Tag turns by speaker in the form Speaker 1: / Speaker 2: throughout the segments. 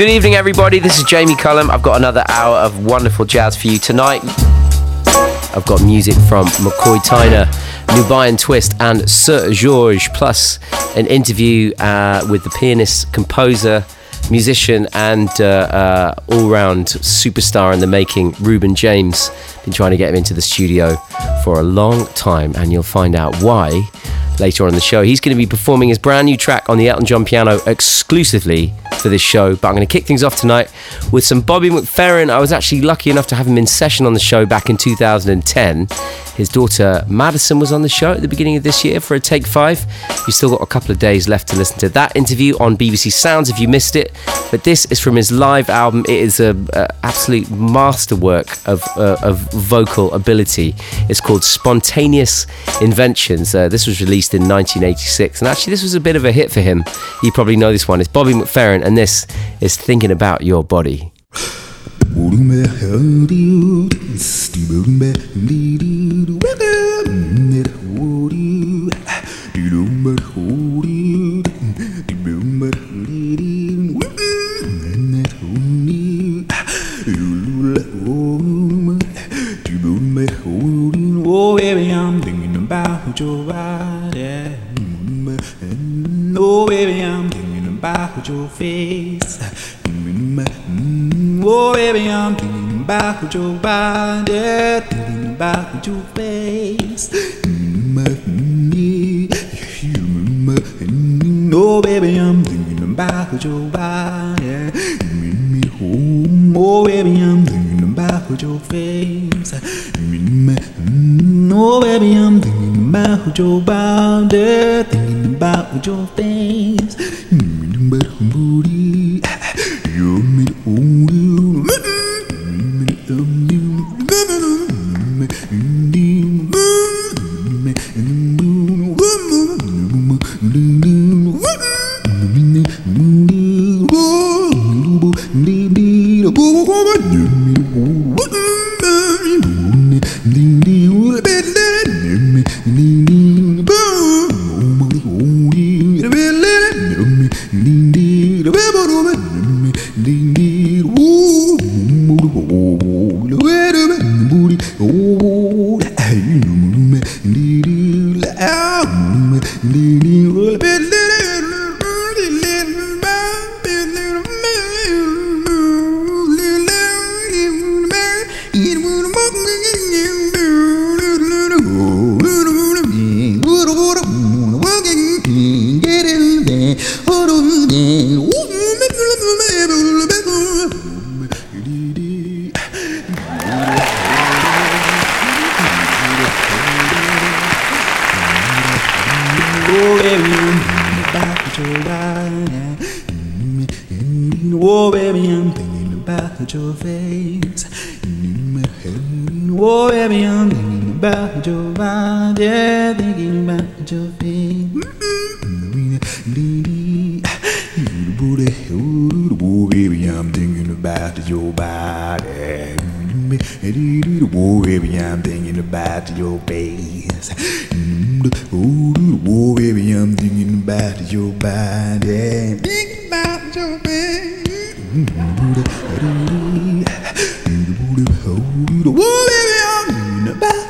Speaker 1: Good evening, everybody. This is Jamie Cullum. I've got another hour of wonderful jazz for you tonight. I've got music from McCoy Tyner, Nubiyan Twist, and Seu Jorge, plus an interview uh, with the pianist, composer, musician, and uh, uh, all round superstar in the making, Reuben James. Been trying to get him into the studio for a long time, and you'll find out why later on in the show. He's going to be performing his brand new track on the Elton John piano exclusively for this show. But I'm going to kick things off tonight with some Bobby McFerrin. I was actually lucky enough to have him in session on the show back in 2010. His daughter Madison was on the show at the beginning of this year for a take five. You've still got a couple of days left to listen to that interview on BBC Sounds if you missed it. But this is from his live album. It is a, a absolute masterwork of, uh, of vocal ability. It's called Spontaneous Inventions. Uh, this was released in 1986, and actually this was a bit of a hit for him. You probably know this one. It's Bobby McFerrin, and this is Thinking About Your Body.
Speaker 2: Oh, baby, I'm thinking about your. Oh, baby, I'm thinking about your face. Mm, oh, baby, I'm thinking about your body. Thinking about your face. Mm, mm, oh, baby, I'm thinking about your body. Oh, baby, I'm thinking about your face. Oh, baby, I'm thinking about your body, about your body, thinking your face. Oh, baby, I'm thinking about your body. Oh, baby, I'm thinking about your face. Oh, baby, I'm thinking your body. Thinking your face.
Speaker 1: Oh, I'm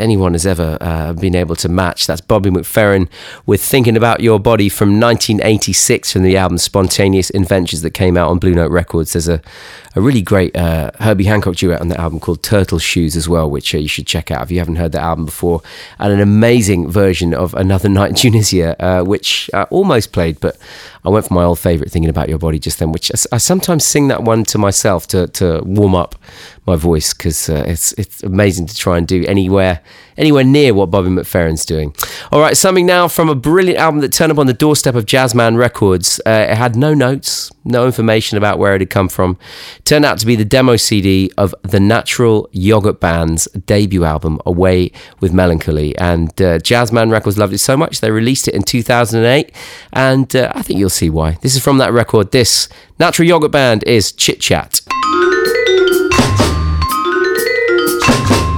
Speaker 1: anyone has ever uh, been able to match. That's Bobby McFerrin with Thinking About Your Body from 1986 from the album Spontaneous Inventions that came out on Blue Note Records. There's a, a really great uh, Herbie Hancock duet on the album called Turtle Shoes as well, which uh, you should check out if you haven't heard the album before. And an amazing version of Another Night in Tunisia, uh, which I almost played, but I went for my old favourite Thinking About Your Body just then, which I, I sometimes sing that one to myself to, to warm up my voice because uh, it's it's amazing to try and do anywhere anywhere near what Bobby McFerrin's doing. All right, something now from a brilliant album that turned up on the doorstep of Jazzman Records. Uh, it had no notes, no information about where it had come from. It turned out to be the demo CD of the Natural Yogurt Band's debut album, Away with Melancholy. And uh, Jazzman Records loved it so much they released it in 2008, and uh, I think you'll see why. This is from that record. This Natural Yogurt Band is Chit Chat.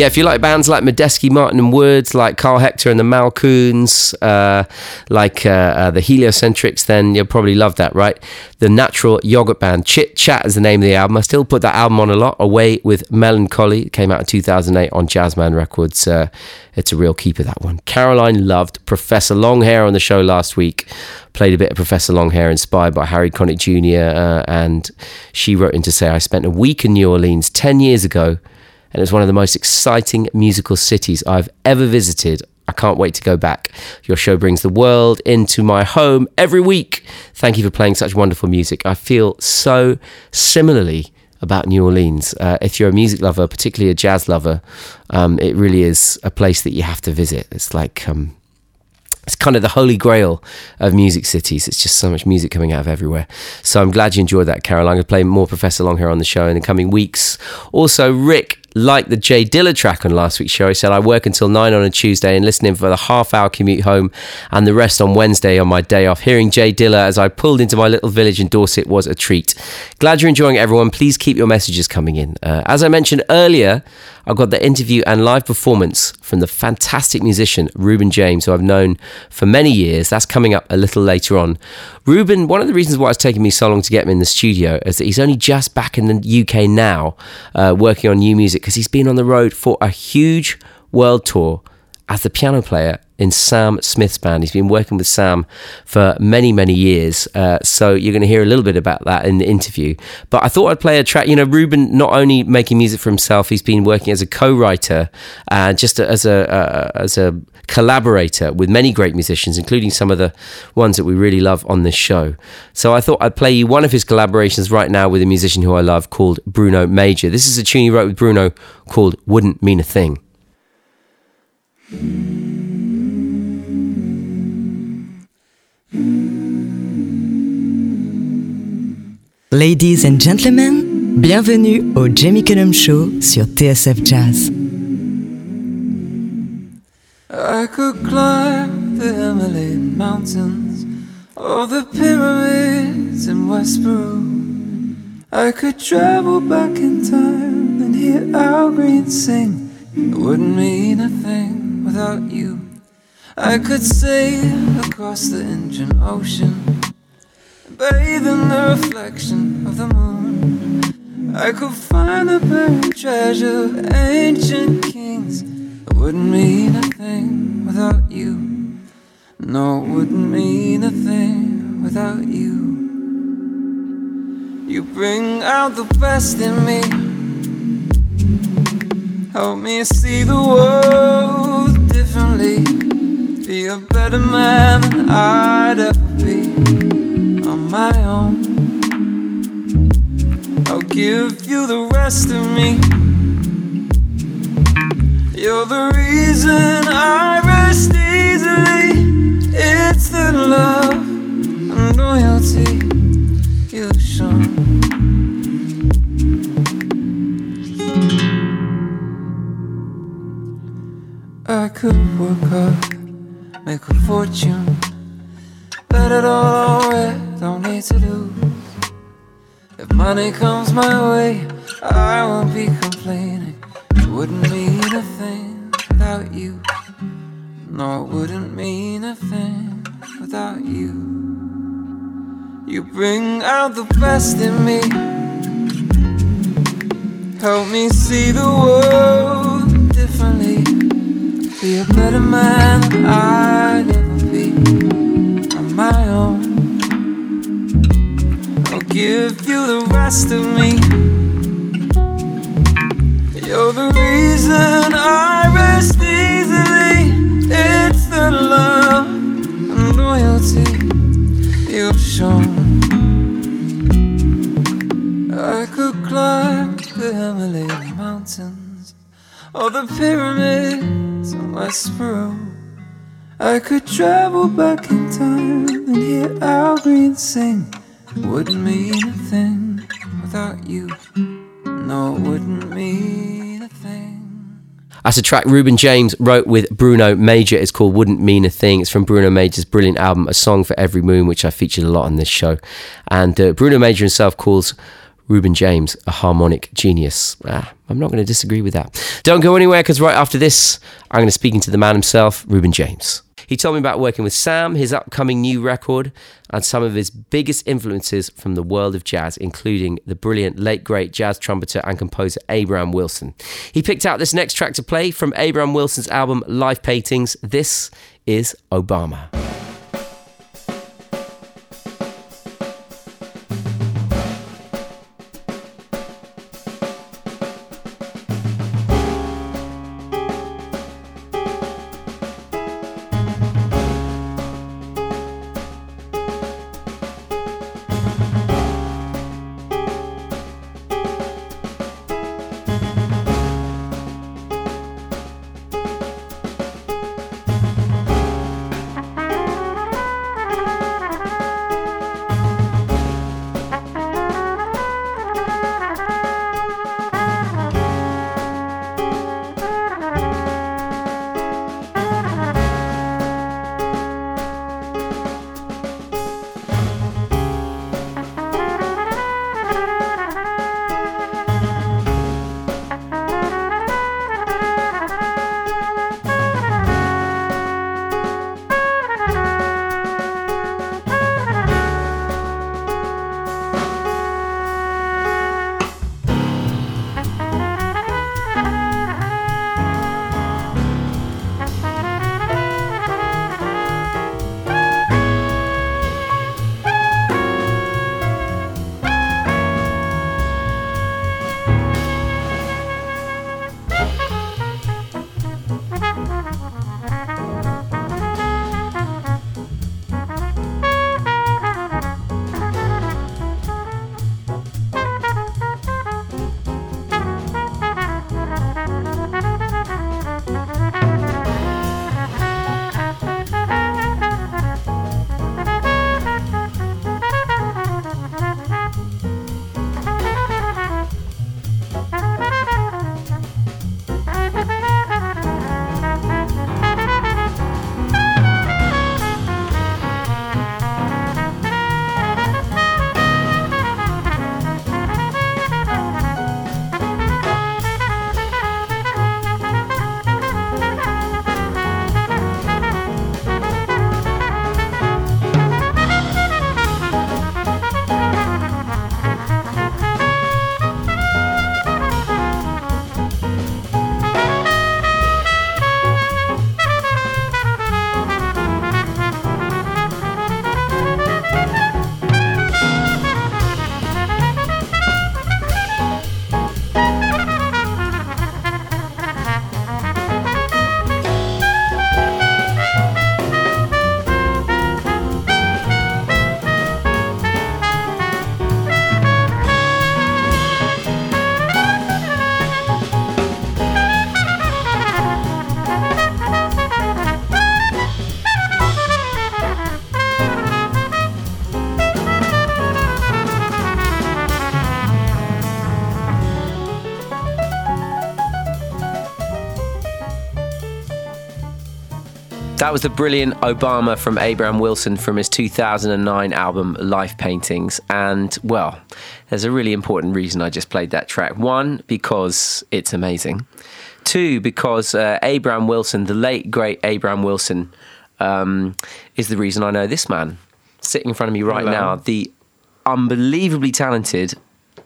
Speaker 1: Yeah, if you like bands like Medeski, Martin and Woods, like Karl Hector and the Malcouns, uh, like uh, uh, the Heliocentrics, then you'll probably love that, right? The Natural Yogurt Band. Chit Chat is the name of the album. I still put that album on a lot. Away with Melancholy it came out in 2008 on Jazzman Records. Uh, it's a real keeper, that one. Caroline loved Professor Longhair on the show last week. Played a bit of Professor Longhair inspired by Harry Connick Jr. Uh, and she wrote in to say, I spent a week in New Orleans 10 years ago and it's one of the most exciting musical cities I've ever visited. I can't wait to go back. Your show brings the world into my home every week. Thank you for playing such wonderful music. I feel so similarly about New Orleans. Uh, if you're a music lover, particularly a jazz lover, um, it really is a place that you have to visit. It's like um, it's kind of the holy grail of music cities. It's just so much music coming out of everywhere. So I'm glad you enjoyed that, Carol. I'm going to play more Professor Longhair on the show in the coming weeks. Also, Rick like the Jay Dilla track on last week's show. He said, I work until nine on a Tuesday and listening for the half hour commute home and the rest on Wednesday on my day off. Hearing Jay Dilla as I pulled into my little village in Dorset was a treat. Glad you're enjoying it, everyone. Please keep your messages coming in. Uh, as I mentioned earlier, I've got the interview and live performance from the fantastic musician Reuben James, who I've known for many years. That's coming up a little later on. Reuben, one of the reasons why it's taken me so long to get him in the studio is that he's only just back in the UK now, uh, working on new music because he's been on the road for a huge world tour as the piano player in Sam Smith's band. He's been working with Sam for many, many years. Uh, so you're going to hear a little bit about that in the interview. But I thought I'd play a track. You know, Reuben, not only making music for himself, he's been working as a co-writer and uh, just as a uh, as a collaborator with many great musicians, including some of the ones that we really love on this show. So I thought I'd play you one of his collaborations right now with a musician who I love called Bruno Major. This is a tune he wrote with Bruno called "Wouldn't Mean a Thing."
Speaker 3: Ladies and gentlemen, bienvenue au Jamie Cullum Show sur TSF Jazz.
Speaker 4: I could climb the Himalayan mountains or the pyramids in West Peru. I could travel back in time and hear Al Green sing. It wouldn't mean a thing without you. I could sail across the Indian Ocean bathe in the reflection of the moon. I could find a buried treasure ancient kings. It wouldn't mean a thing without you.
Speaker 5: No, it wouldn't mean a thing without you. You bring out the best in me. Help me see the world differently. Be a better man than I'd ever be on my own. I'll give you the rest of me. You're the reason I fortune, bet it all it, don't need to lose. If money comes my way, I won't be complaining. It wouldn't mean a thing without you. No, it wouldn't mean a thing without you. You bring out the best in me. Help me see the world differently. Be a better man than I'd ever be on my own. I'll give you the rest of me. You're the reason I rest easily. It's the love and loyalty you've shown. I could climb the Himalayan mountains or the pyramids in West Peru. I could travel back in time and hear Al Green sing. Wouldn't mean a thing without you. No, it wouldn't mean a thing.
Speaker 1: That's a track Reuben James wrote with Bruno Major. It's called Wouldn't Mean a Thing. It's from Bruno Major's brilliant album, A Song for Every Moon, which I featured a lot on this show. And uh, Bruno Major himself calls Reuben James a harmonic genius. Ah, I'm not going to disagree with that. Don't go anywhere because right after this, I'm going to speak to the man himself, Reuben James. He told me about working with Sam, his upcoming new record, and some of his biggest influences from the world of jazz, including the brilliant late great jazz trumpeter and composer Abram Wilson. He picked out this next track to play from Abram Wilson's album Life Paintings. This is Obama. That was the brilliant Obama from Abraham Wilson from his 2009 album Life Paintings. And, well, there's a really important reason I just played that track. One, because it's amazing. Two, because uh, Abraham Wilson, the late, great Abraham Wilson, um, is the reason I know this man sitting in front of me right
Speaker 6: Hello.
Speaker 1: now. The unbelievably talented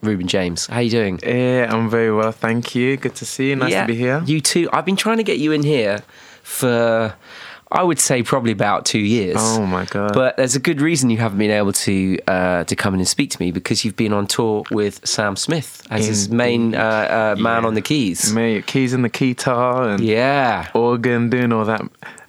Speaker 1: Reuben James. How you doing?
Speaker 6: Yeah, I'm very well, thank you. Good to see you. Nice to be here.
Speaker 1: You too. I've been trying to get you in here for, I would say, probably about two years.
Speaker 6: Oh my god.
Speaker 1: But there's a good reason you haven't been able to uh, to come in and speak to me because you've been on tour with Sam Smith as his main uh, uh, man
Speaker 6: Yeah.
Speaker 1: on the keys.
Speaker 6: Mate, keys in the guitar and
Speaker 1: Yeah.
Speaker 6: organ, doing all that.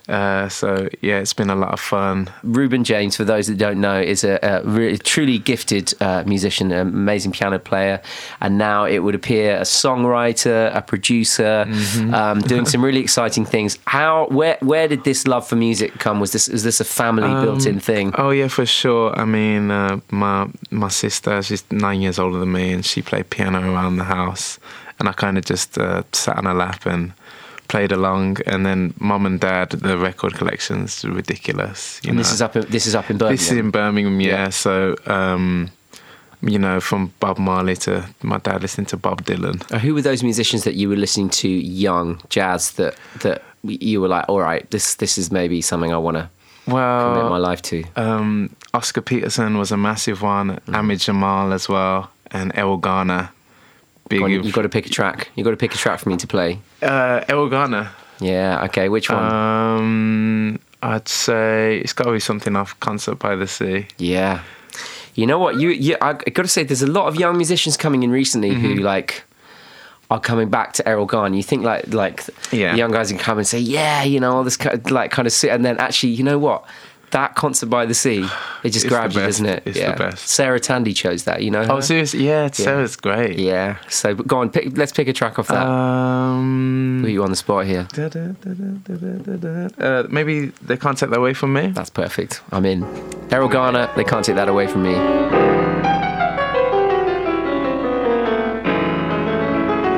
Speaker 6: Uh, so yeah, it's been a lot of fun.
Speaker 1: Reuben James, for those that don't know, is a, a really, truly gifted uh, musician, an amazing piano player, and now it would appear a songwriter, a producer,
Speaker 6: Mm-hmm.
Speaker 1: um, doing some really exciting things. How, where, where did this love for music come? Was this, is this a family built-in thing?
Speaker 6: Oh yeah, for sure. I mean, uh, my my sister, she's nine years older than me, and she played piano around the house, and I kind of just uh, sat on her lap and played along. And then mum and dad, the record collection's ridiculous. You
Speaker 1: and
Speaker 6: know?
Speaker 1: this is up, in, this is up in Birmingham.
Speaker 6: This is in Birmingham, yeah.
Speaker 1: Yeah.
Speaker 6: So, um, you know, from Bob Marley to my dad listening to Bob Dylan.
Speaker 1: Uh, Who were those musicians that you were listening to young jazz that that you were like, all right, this this is maybe something I want to commit my life to?
Speaker 6: um, Oscar Peterson was a massive one.
Speaker 1: Mm.
Speaker 6: Ahmad Jamal as well, and Errol Garner. Big.
Speaker 1: Go on, you got to pick a track. You've got to pick a track for me to play.
Speaker 6: uh, Errol Garner.
Speaker 1: Yeah. Okay. Which one?
Speaker 6: Um, I'd say it's got to be something off Concert by the Sea.
Speaker 1: yeah. You know what? You, you I, got to say, there's a lot of young musicians coming in recently
Speaker 6: Mm-hmm.
Speaker 1: who like are coming back to Errol Garner. You think like like
Speaker 6: Yeah.
Speaker 1: young guys can come and say, yeah, you know, all this kind of, like kind of and then actually, you know what? That concert by the sea, it just
Speaker 6: It's
Speaker 1: grabs
Speaker 6: the
Speaker 1: you,
Speaker 6: best.
Speaker 1: doesn't it?
Speaker 6: It's the best.
Speaker 1: Sarah Tandy chose that. You know?
Speaker 6: Oh, seriously? Yeah, Sarah's great.
Speaker 1: Yeah. So but go on, pick, let's pick a track off that.
Speaker 6: Um,
Speaker 1: Put you on the spot here.
Speaker 6: da, da, da, da, da, da, da, da. Uh, maybe they can't take that away from me.
Speaker 1: That's perfect. I'm in. Errol Garner, they can't take that away from me.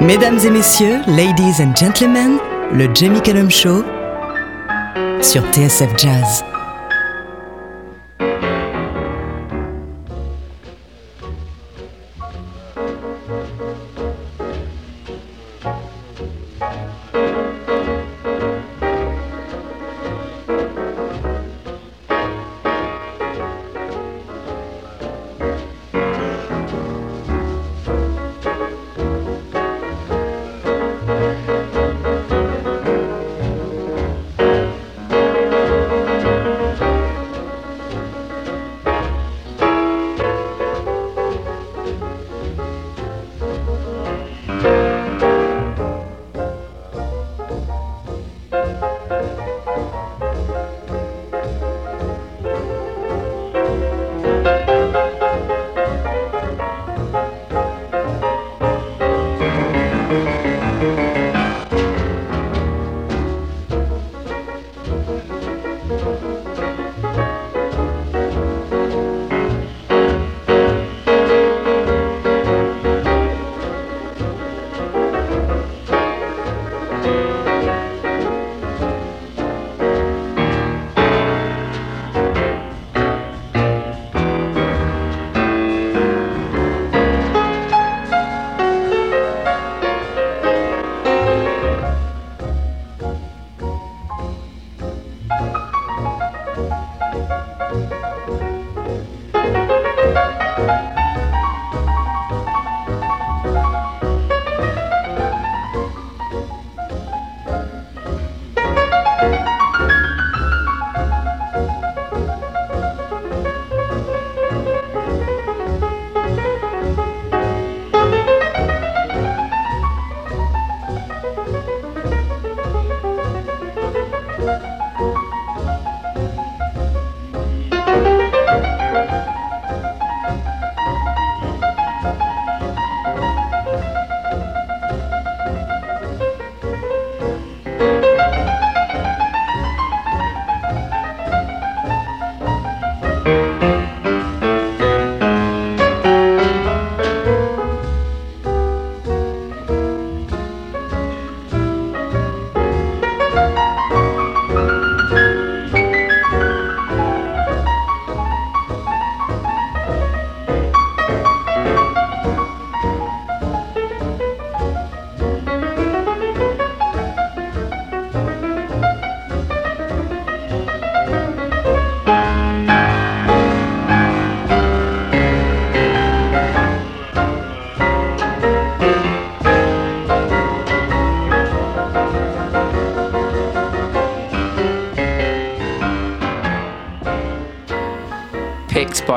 Speaker 3: Mesdames et messieurs, ladies and gentlemen, le Jamie Cullum Show sur TSF Jazz.
Speaker 7: Thank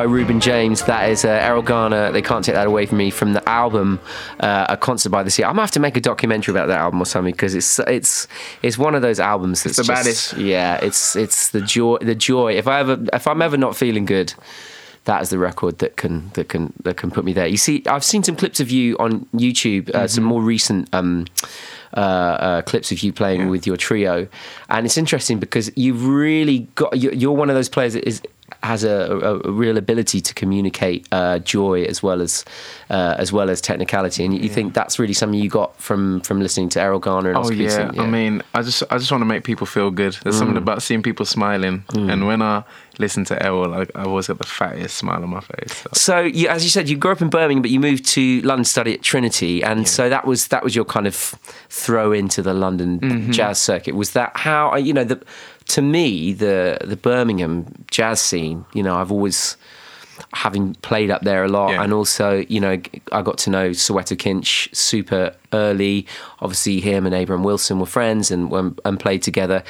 Speaker 1: by Reuben James. That is uh, Errol Garner. They can't take that away from me from the album uh, A Concert by the Sea. I'm gonna have to make a documentary about that album or something because it's it's it's one of those albums that's
Speaker 6: the
Speaker 1: just-
Speaker 6: baddest.
Speaker 1: Yeah, it's it's the joy the joy. If I ever if I'm ever not feeling good. That is the record that can that can that can put me there. You see, I've seen some clips of you on YouTube, uh, some more recent um, uh, uh, clips of you playing with your trio, and it's interesting because you've really got. You're one of those players that is has a, a, real ability to communicate uh, joy as well as uh, as well as technicality, and you, you think that's really something you got from from listening to Errol Garner and
Speaker 6: Oh
Speaker 1: Oscar
Speaker 6: yeah. I mean, I just I just want to make people feel good. There's something
Speaker 1: Mm.
Speaker 6: about seeing people smiling, and when I listen to Errol, I, I always got the fattest smile on my face. So.
Speaker 1: So, you, as you said, you grew up in Birmingham, but you moved to London to study at Trinity, and so that was that was your kind of throw into the London
Speaker 6: Mm-hmm.
Speaker 1: jazz circuit. Was that how you know the? To me, the the Birmingham jazz scene, you know, I've always having played up there a lot,
Speaker 6: Yeah.
Speaker 1: and also, you know, I got to know Soweto Kinch super early. Obviously, him and Abraham Wilson were friends and and played together.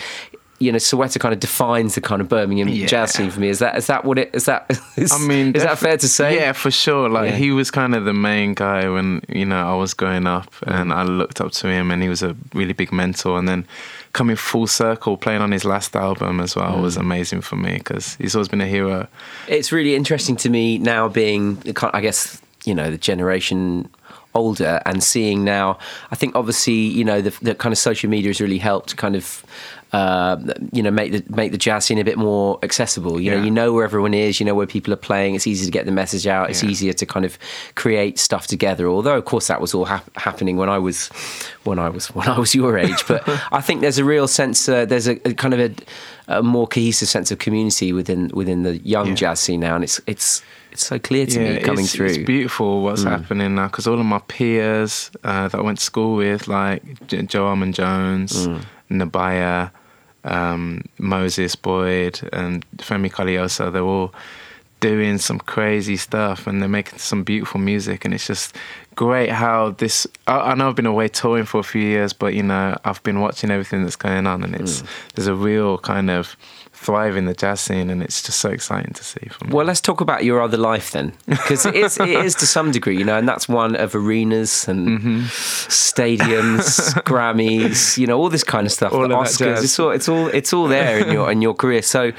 Speaker 1: You know, Soweto kind of defines the kind of Birmingham
Speaker 6: Yeah.
Speaker 1: jazz scene for me. Is that is that what it is? That is,
Speaker 6: I mean,
Speaker 1: is that fair to say?
Speaker 6: Yeah, for sure. Like
Speaker 1: Yeah.
Speaker 6: he was kind of the main guy when you know I was growing up,
Speaker 1: Mm.
Speaker 6: and I looked up to him, and he was a really big mentor. And then coming full circle, playing on his last album as well, was
Speaker 1: Mm.
Speaker 6: amazing for me because he's always been a hero.
Speaker 1: It's really interesting to me now being, I guess, you know, the generation older and seeing now. I think obviously, you know, the, the kind of social media has really helped kind of. Uh, you know, make the make the jazz scene a bit more accessible. You know, you know where everyone is. You know where people are playing. It's easy to get the message out. It's
Speaker 6: Yeah.
Speaker 1: easier to kind of create stuff together. Although, of course, that was all hap- happening when I was when I was when I was your age. But I think there's a real sense. Uh, there's a, a kind of a, a more cohesive sense of community within within the young
Speaker 6: Yeah.
Speaker 1: jazz scene now, and it's it's it's so clear to me coming
Speaker 6: it's,
Speaker 1: through.
Speaker 6: It's beautiful what's
Speaker 1: Mm.
Speaker 6: happening now because all of my peers uh, that I went to school with, like J- Joe Armon-Jones,
Speaker 1: Mm.
Speaker 6: Nubya, um, Moses Boyd, and Femi Koleoso, they're all doing some crazy stuff and they're making some beautiful music. And it's just great how this. I, I know I've been away touring for a few years, but you know, I've been watching everything that's going on, and
Speaker 1: Mm.
Speaker 6: it's there's a real kind of thrive in the jazz scene, and it's just so exciting to see.
Speaker 1: Well, let's talk about your other life then, because it is, it is to some degree, you know, and that's one of arenas and
Speaker 6: Mm-hmm.
Speaker 1: stadiums, Grammys, you know, all this kind of stuff.
Speaker 6: All
Speaker 1: the
Speaker 6: of
Speaker 1: Oscars, it's all, it's all, it's all there in your in your career. So,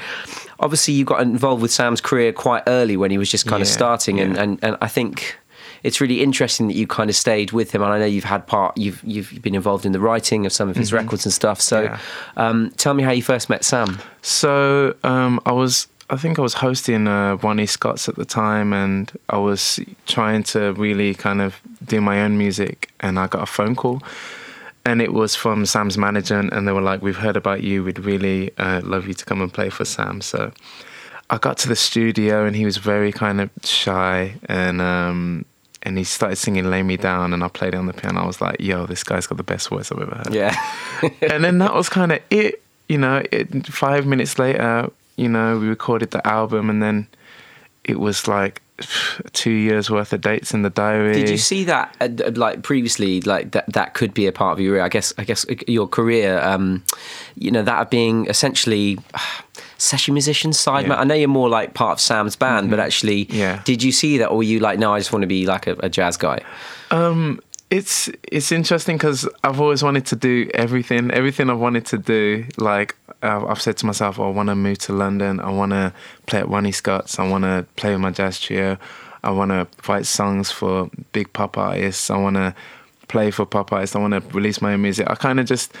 Speaker 1: obviously, you got involved with Sam's career quite early when he was just kind of
Speaker 6: Yeah,
Speaker 1: starting, and, and and I think. It's really interesting that you kind of stayed with him, and I know you've had part. You've you've been involved in the writing of some of his records and stuff. So,
Speaker 6: Mm-hmm. Yeah.
Speaker 1: um, tell me how you first met Sam.
Speaker 6: So um, I was, I think I was hosting uh, Ronnie Scott's at the time, and I was trying to really kind of do my own music, and I got a phone call, and it was from Sam's manager, and they were like, "We've heard about you. We'd really uh, love you to come and play for Sam." So I got to the studio, and he was very kind of shy, and um, and he started singing "Lay Me Down," and I played it on the piano. I was like, "Yo, this guy's got the best voice I've ever heard."
Speaker 1: Yeah,
Speaker 6: and then that was kind of it. You know, it, five minutes later, you know, we recorded the album, and then it was like two years worth of dates in the diary.
Speaker 1: Did you see that uh, like previously? Like that that could be a part of your career. I guess I guess uh, your career. Um, you know that being essentially uh, session musician side.
Speaker 6: Yeah.
Speaker 1: I know you're more like part of Sam's band, but actually,
Speaker 6: Yeah.
Speaker 1: Did you see that, or were you like, no, I just want to be like a, a jazz guy?
Speaker 6: Um, it's it's interesting because I've always wanted to do everything. Everything I've wanted to do, like uh, I've said to myself, I want to move to London. I want to play at Ronnie Scott's. I want to play with my jazz trio. I want to write songs for big pop artists. I want to play for pop artists. I want to release my own music. I kind of just.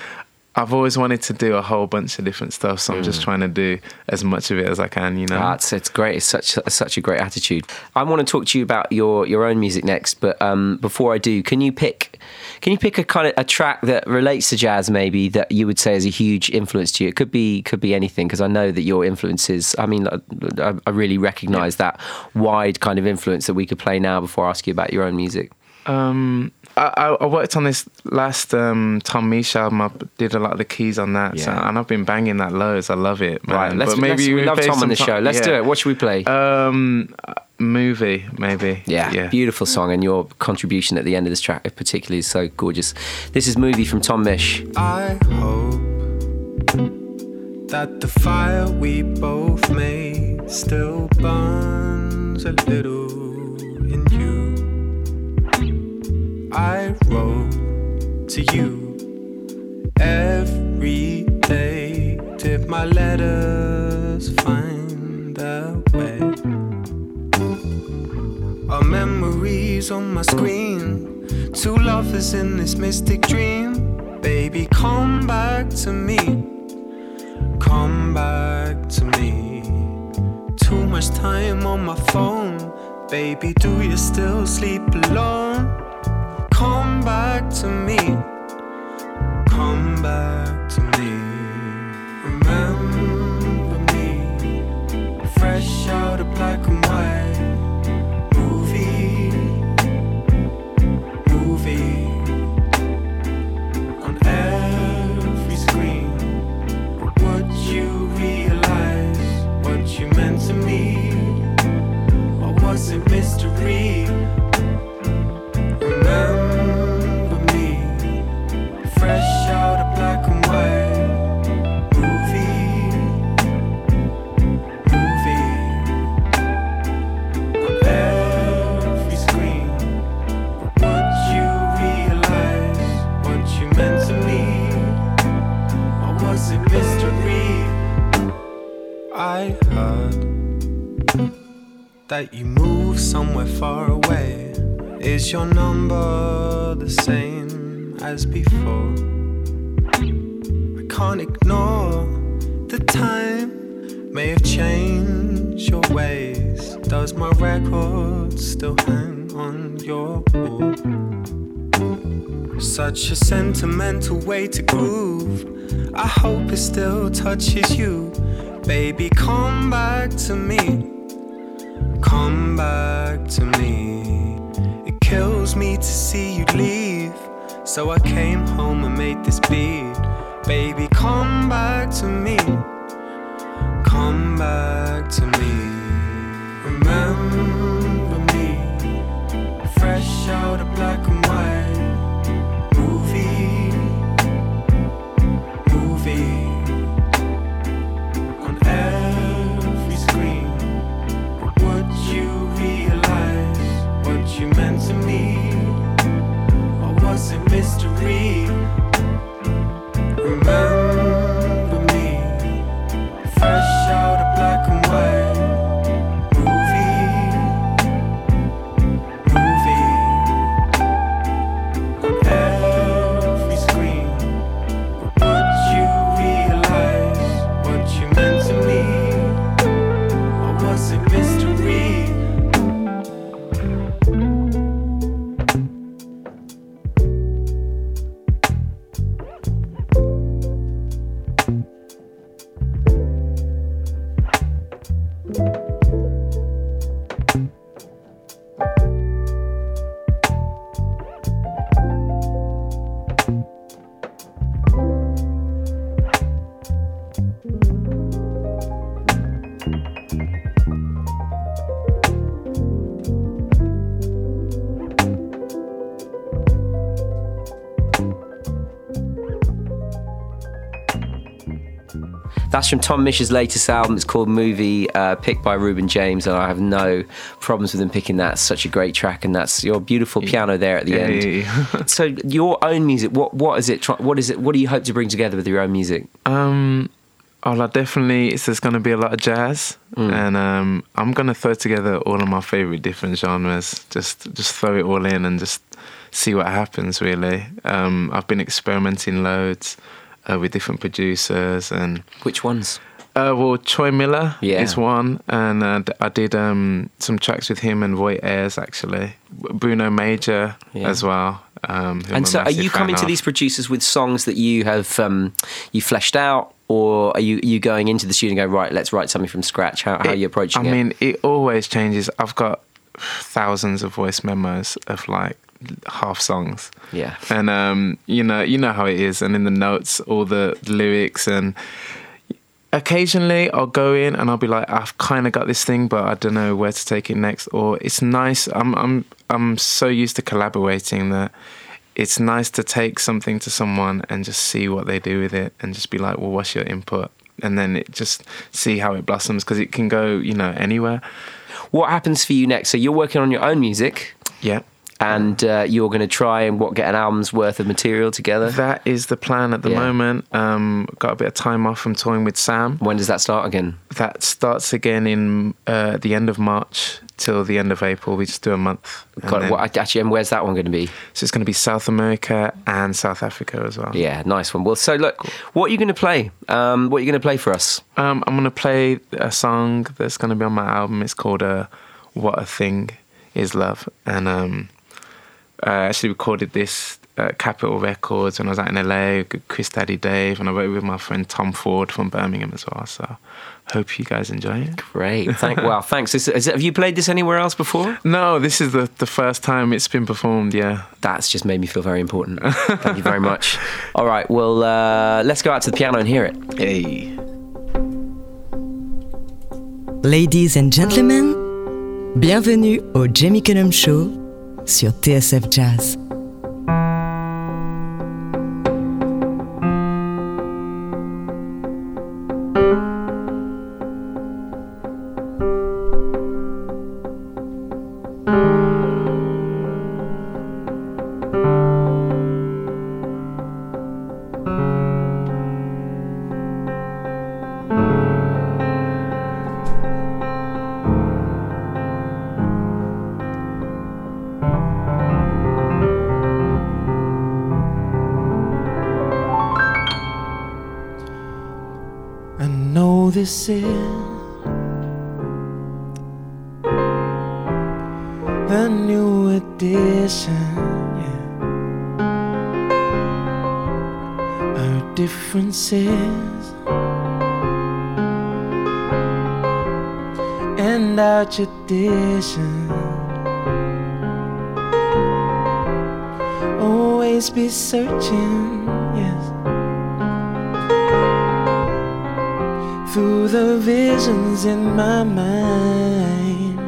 Speaker 6: I've always wanted to do a whole bunch of different stuff, so I'm just trying to do as much of it as I can, you know.
Speaker 1: Ah, it's, great. It's such a, such a great attitude. I want to talk to you about your, your own music next, but um, before I do, can you pick can you pick a kind of a track that relates to jazz, maybe that you would say is a huge influence to you? It could be could be anything because I know that your influences. I mean, I, I really recognise that wide kind of influence that we could play now. Before I ask you about your own music.
Speaker 6: Um, I, I I worked on this last um, Tom Misch album. I did a lot of the keys on that, so, and I've been banging that loads. I love it, man.
Speaker 1: Right, let's,
Speaker 6: but maybe
Speaker 1: let's, we
Speaker 6: we
Speaker 1: love
Speaker 6: play
Speaker 1: Tom on the show. Let's
Speaker 6: yeah.
Speaker 1: do it. What should we play?
Speaker 6: Um, movie maybe.
Speaker 1: Yeah,
Speaker 6: yeah.
Speaker 1: beautiful song, and your contribution at the end of this track, particularly, is so gorgeous. This is "Movie" from Tom Misch.
Speaker 4: I hope that the fire we both made still burns. a little I wrote to you every day. Did my letters find their way? Our memories on my screen. Two lovers in this mystic dream. Baby, come back to me. Come back to me. Too much time on my phone. Baby, do you still sleep alone? Come back to me. Come back to me. Sentimental way to groove. I hope it still touches you. Baby, come back to me. Come back to me. It kills me to see you leave. So I came home and made this beat. Baby, come back to me. Come back to me. Remember me. Fresh out of black and
Speaker 1: from Tom Misch's latest album. It's called Movie, uh, picked by Reuben James, and I have no problems with him picking that. It's such a great track, and that's your beautiful piano there at the end. so your own music, what what is it? What is it? What do you hope to bring together with your own music?
Speaker 6: Um, oh, like definitely, it's, there's going to be a lot of jazz,
Speaker 1: Mm.
Speaker 6: and um, I'm going to throw together all of my favorite different genres. Just, just throw it all in and just see what happens. Really, um, I've been experimenting loads uh, with different producers, and
Speaker 1: Which ones?
Speaker 6: uh, well, Troy Miller
Speaker 1: Yeah.
Speaker 6: is one, and uh, I did um, some tracks with him and Roy Ayers actually, Bruno Major
Speaker 1: Yeah.
Speaker 6: as well. Um, who I'm
Speaker 1: And so, are you coming to these producers with songs that you have um, you fleshed out, or are you you going into the studio and go right? Let's write something from scratch. How, how are you approaching
Speaker 6: I
Speaker 1: it?
Speaker 6: mean, it always changes. I've got thousands of voice memos of like half songs.
Speaker 1: Yeah.
Speaker 6: And um, you know, you know how it is, and in the notes, all the lyrics, and occasionally I'll go in and I'll be like, I've kind of got this thing, but I don't know where to take it next. Or it's nice. I'm I'm I'm so used to collaborating that it's nice to take something to someone and just see what they do with it, and just be like, well, what's your input? and then it just see how it blossoms because it can go, you know, anywhere.
Speaker 1: What happens for you next? So you're working on your own music,
Speaker 6: Yeah.
Speaker 1: And uh, you're going to try and what get an album's worth of material together.
Speaker 6: That is the plan at the
Speaker 1: Yeah.
Speaker 6: moment. Um, got a bit of time off from touring with Sam.
Speaker 1: when does that start again?
Speaker 6: That starts again in uh, the end of March till the end of April. We just do a month.
Speaker 1: God, what, actually, and where's that one going to be?
Speaker 6: so it's going to be South America and South Africa as well.
Speaker 1: Yeah, nice one. Well, so look, what are you going to play? Um, what are you going to play for us?
Speaker 6: Um, I'm going to play a song that's going to be on my album. It's called uh, "What a Thing Is Love," and um, I actually recorded this at Capitol Records when I was out in LA with Chris Daddy Dave, and I wrote with my friend Tom Ford from Birmingham as well. So, hope you guys enjoy it.
Speaker 1: Great. Thank. well, thanks. Is, is, have you played this anywhere else before?
Speaker 6: No, this is the the first time it's been performed. Yeah.
Speaker 1: That's just made me feel very important. Thank you very much. All right. Well, uh, let's go out to the piano and hear it.
Speaker 6: Hey.
Speaker 3: Ladies and gentlemen, bienvenue au Jamie Cullum Show sur TSF Jazz.
Speaker 8: This is the new edition. Yeah. Our differences and our tradition. Always be searching, the visions in my mind.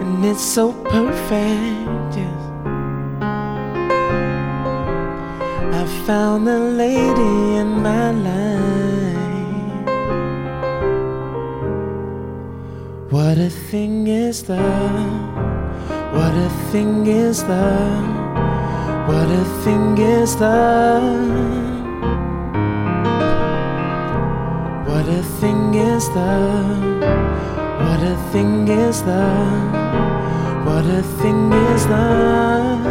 Speaker 8: And it's so perfect, yes. I found the lady in my life. What a thing is love. What a thing is love. What a thing is love. Thing is love. What a thing is love. What a thing is love.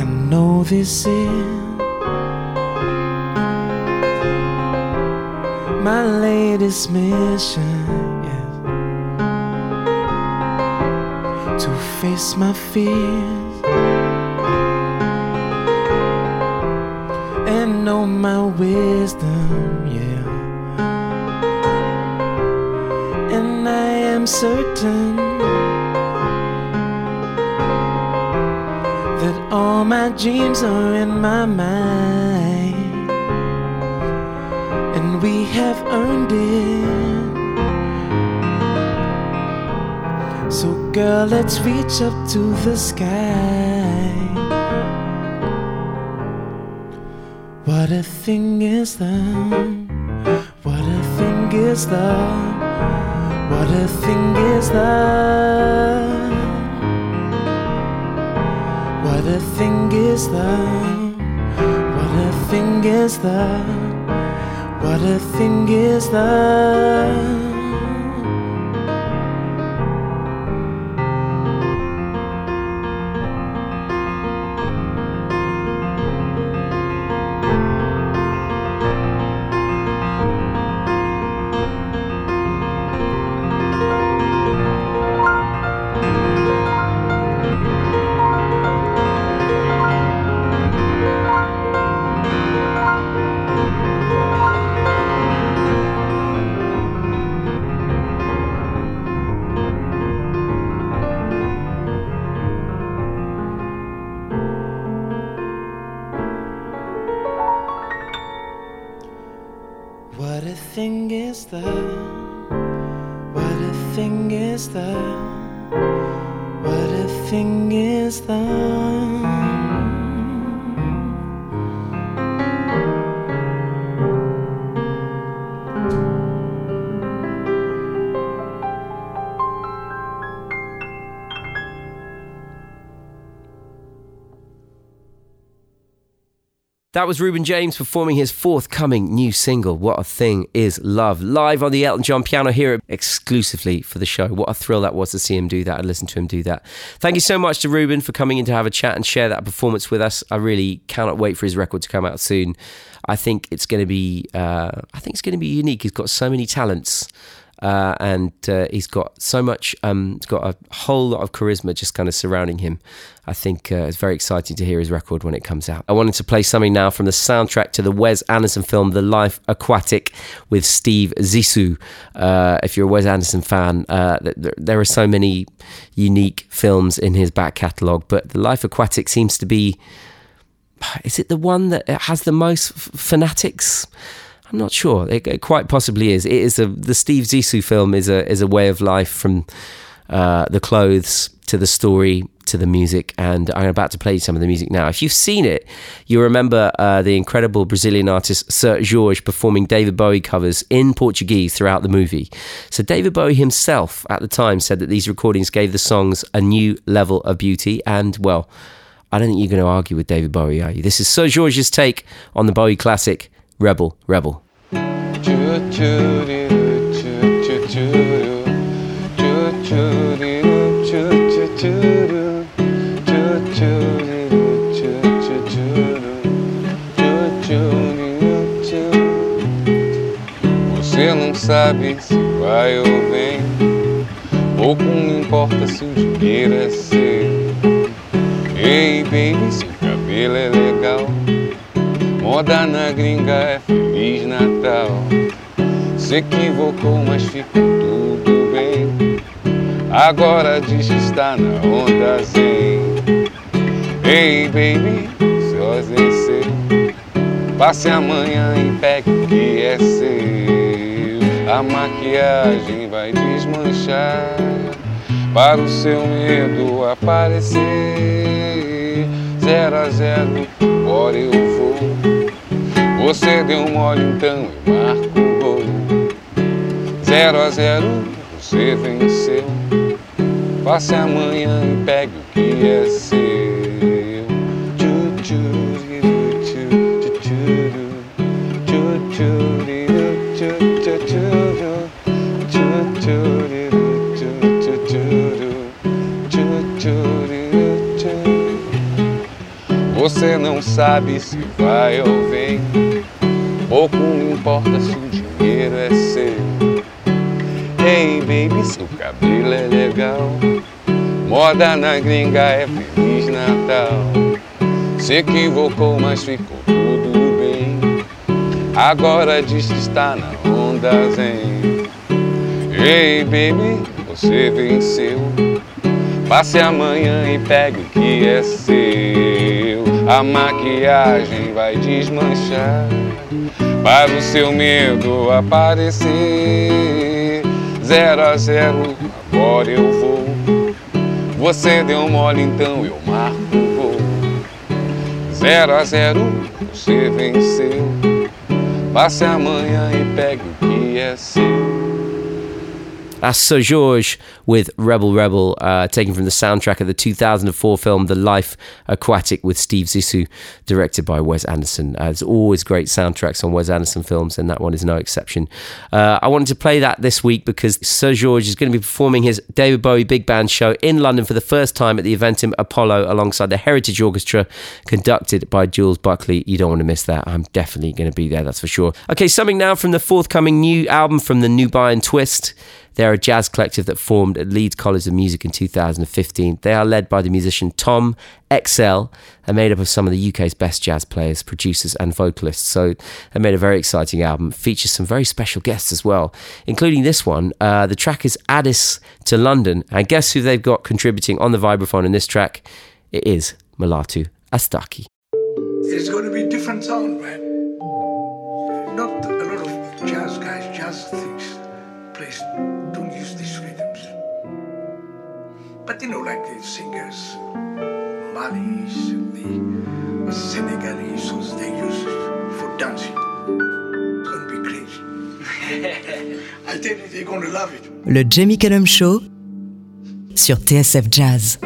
Speaker 8: I know this is my latest mission. Yes. To face my fears. Know my wisdom, yeah. And I am certain that all my dreams are in my mind, and we have earned it. So, girl, let's reach up to the sky. What a thing is love. What a thing is love. What a thing is love. What a thing is love. What a thing is love. What a thing is love.
Speaker 1: That was Reuben James performing his forthcoming new single, What a Thing Is Love, live on the Elton John piano here exclusively for the show. What a thrill that was to see him do that and listen to him do that. Thank you so much to Reuben for coming in to have a chat and share that performance with us. I really cannot wait for his record to come out soon. I think it's going to be, uh, I think it's going to be unique. He's got so many talents. Uh, and uh, he's got so much, um, he's got a whole lot of charisma just kind of surrounding him. I think uh, it's very exciting to hear his record when it comes out. I wanted to play something now from the soundtrack to the Wes Anderson film The Life Aquatic with Steve Zissou. Uh, if you're a Wes Anderson fan, uh, there are so many unique films in his back catalogue, but The Life Aquatic seems to be. Is it the one that has the most fanatics? I'm not sure. It, it, quite possibly is. It is a the Steve Zissou film is a is a way of life from uh, the clothes to the story to the music, and I'm about to play some of the music now. If you've seen it, you remember uh, the incredible Brazilian artist Seu Jorge performing David Bowie covers in Portuguese throughout the movie. So David Bowie himself at the time said that these recordings gave the songs a new level of beauty, and well. I don't think you're going to argue with David Bowie, are you? This is Seu Jorge's take on the Bowie classic Rebel, Rebel.
Speaker 7: Você não sabe se vai ou vem, pouco me importa se o dinheiro é seu. Ei, baby, seu cabelo é legal. Moda na gringa é Feliz Natal. Se equivocou, mas ficou tudo bem. Agora diz que está na onda zen. Ei, baby, seu é seu. Passe amanhã e pegue o que é seu. A maquiagem vai desmanchar para o seu medo aparecer. Zero a zero, agora eu vou. Você deu mole, então eu marco o gol. Zero a zero, você venceu. Passe amanhã e pegue o que é seu. Você não sabe se vai ou vem. Pouco importa se o dinheiro é seu. Hey baby, seu cabelo é legal. Moda na gringa é Feliz Natal. Se equivocou, mas ficou tudo bem. Agora diz que está na onda zen. Hey baby, você venceu. Passe amanhã e pegue o que é seu. A maquiagem vai desmanchar para o seu medo aparecer. Zero a zero, agora eu vou. Você deu mole, então eu marco o gol. Zero a zero, você venceu. Passe amanhã e pegue o que é seu.
Speaker 1: That's Seu Jorge with Rebel Rebel, uh, taken from the soundtrack of the 2004 film The Life Aquatic with Steve Zissou, directed by Wes Anderson. Uh, there's always great soundtracks on Wes Anderson films, and that one is no exception. Uh, I wanted to play that this week because Seu Jorge is going to be performing his David Bowie Big Band show in London for the first time at the Eventim Apollo alongside the Heritage Orchestra, conducted by Jules Buckley. You don't want to miss that. I'm definitely going to be there, that's for sure. Okay, something now from the forthcoming new album from the Nubiyan Twist. They're a jazz collective that formed at Leeds College of Music in 2015. They are led by the musician Tom Excell and made up of some of the UK's best jazz players, producers, and vocalists. So they made a very exciting album. Features some very special guests as well, including this one. Uh, the track is Addis to London. And guess who they've got contributing on the vibraphone in this track? It is Mulatu Astatke.
Speaker 9: It's going to be a different sound, man. But you know, like the singers, Malis, the Senegalese, they use for dancing. It's gonna be crazy. I tell you, they're gonna love it.
Speaker 3: Le Jamie Cullum Show sur TSF Jazz.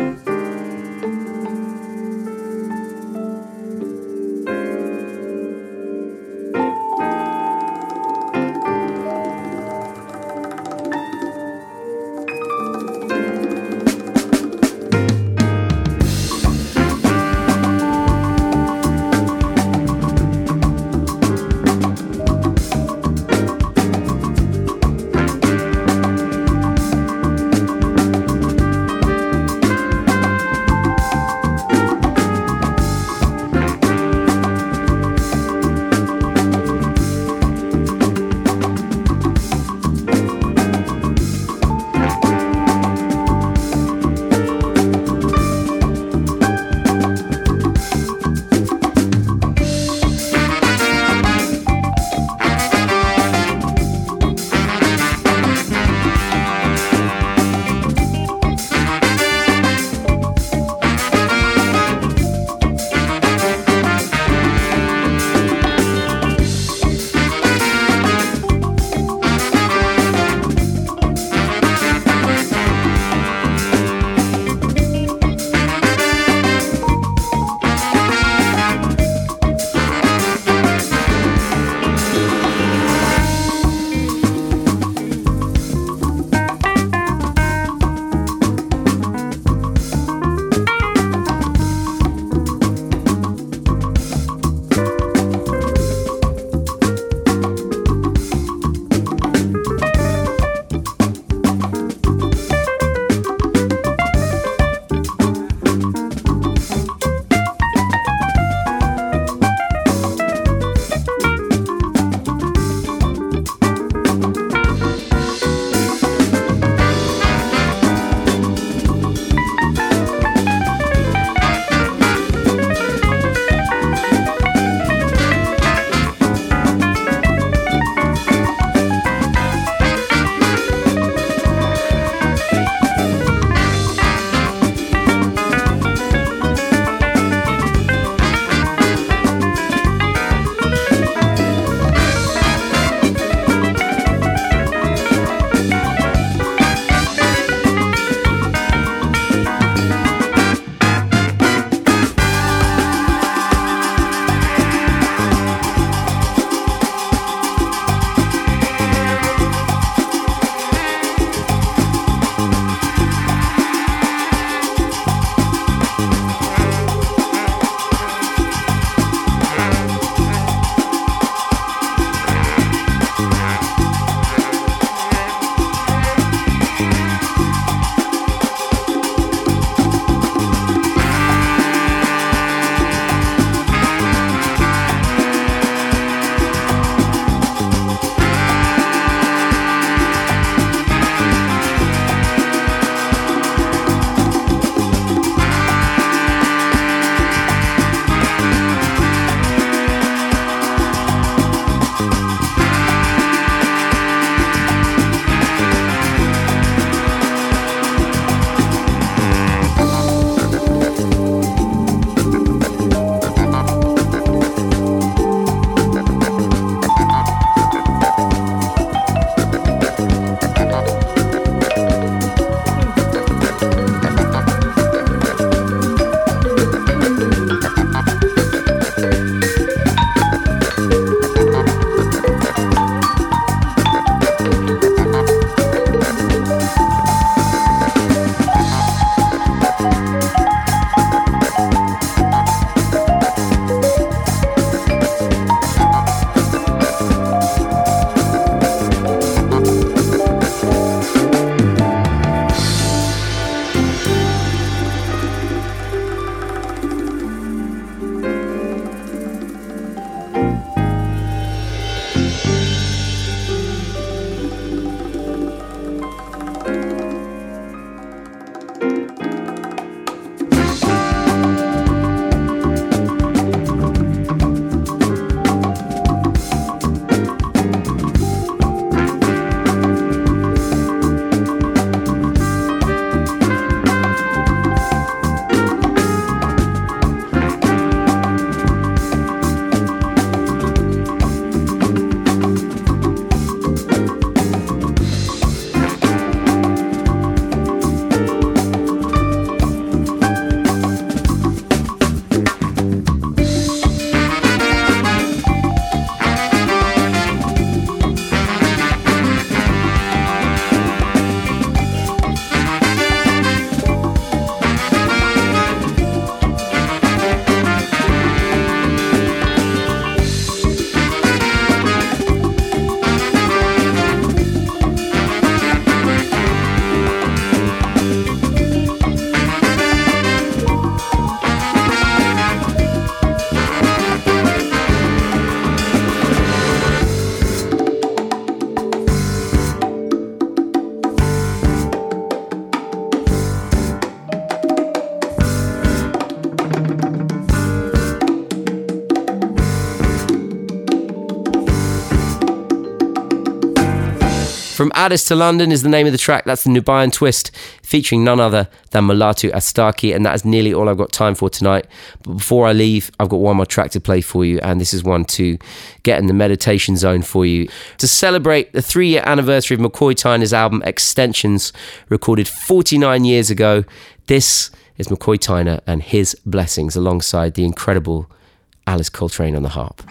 Speaker 1: From Addis to London is the name of the track. That's the Nubiyan Twist, featuring none other than Mulatu Astatke. And that is nearly all I've got time for tonight. But before I leave, I've got one more track to play for you. And this is one to get in the meditation zone for you. To celebrate the three year anniversary of McCoy Tyner's album Extensions, recorded 49 years ago, this is McCoy Tyner and his blessings alongside the incredible Alice Coltrane on the harp.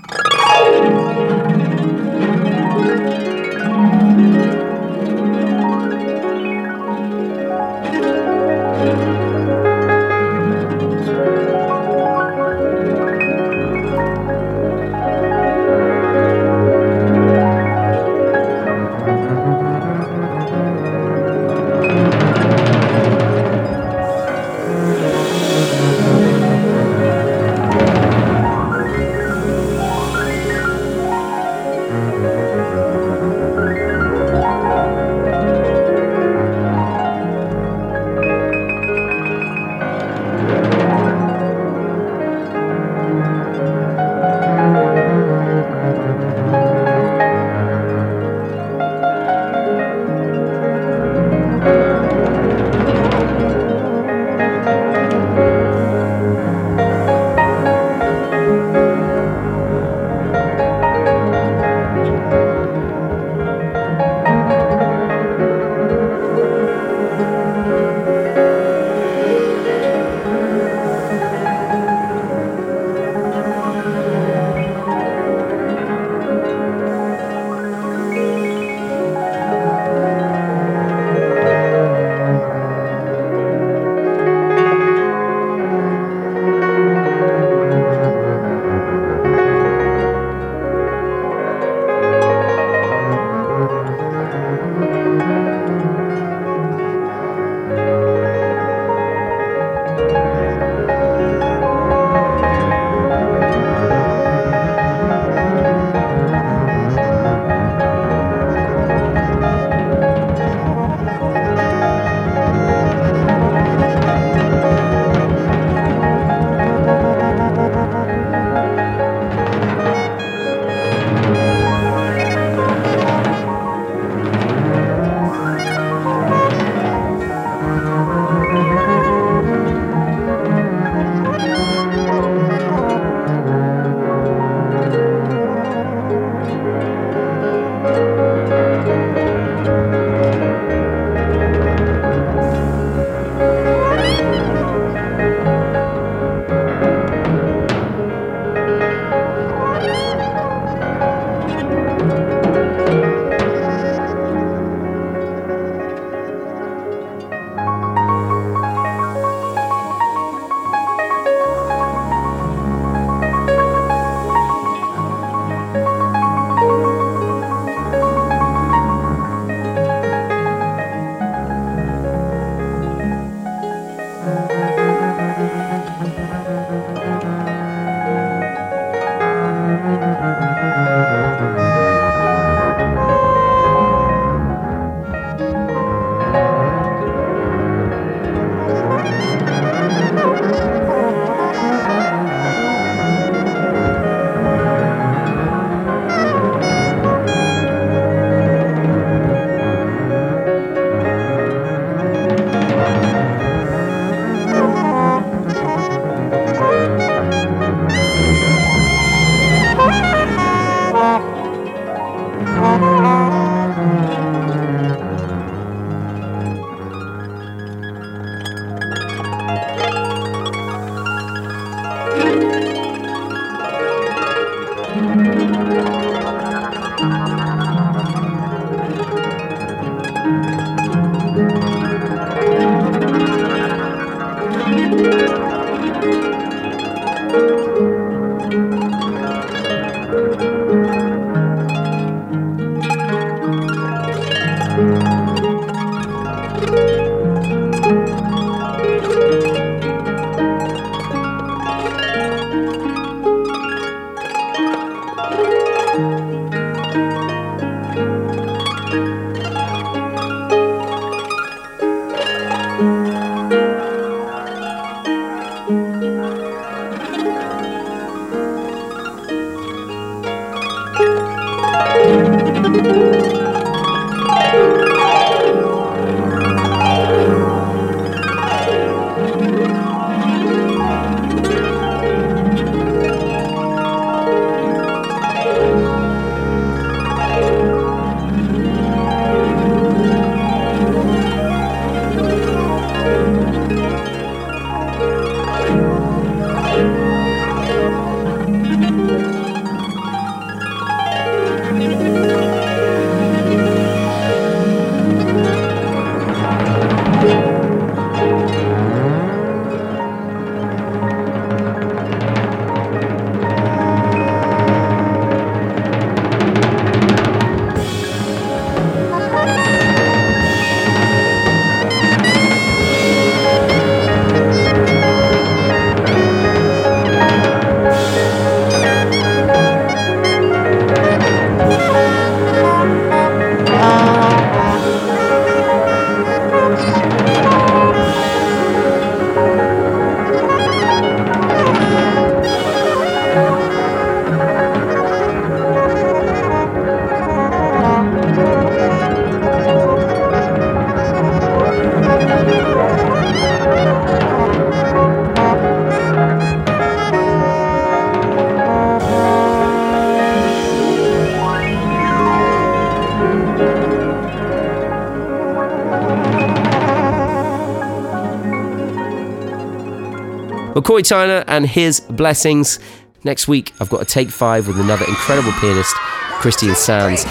Speaker 1: McCoy Tyner and his blessings. Next week, I've got a take five with another incredible pianist, Christian Sands.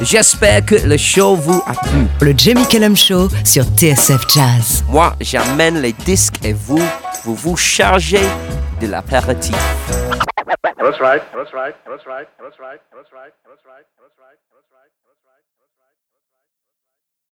Speaker 1: J'espère que le show vous a plu.
Speaker 3: Le Jamie Cullum Show sur TSF Jazz.
Speaker 1: Moi, j'amène les disques et vous, vous vous chargez de l'apéritif.
Speaker 10: That's right. That's right. That's right. That's right. That's right. That's right.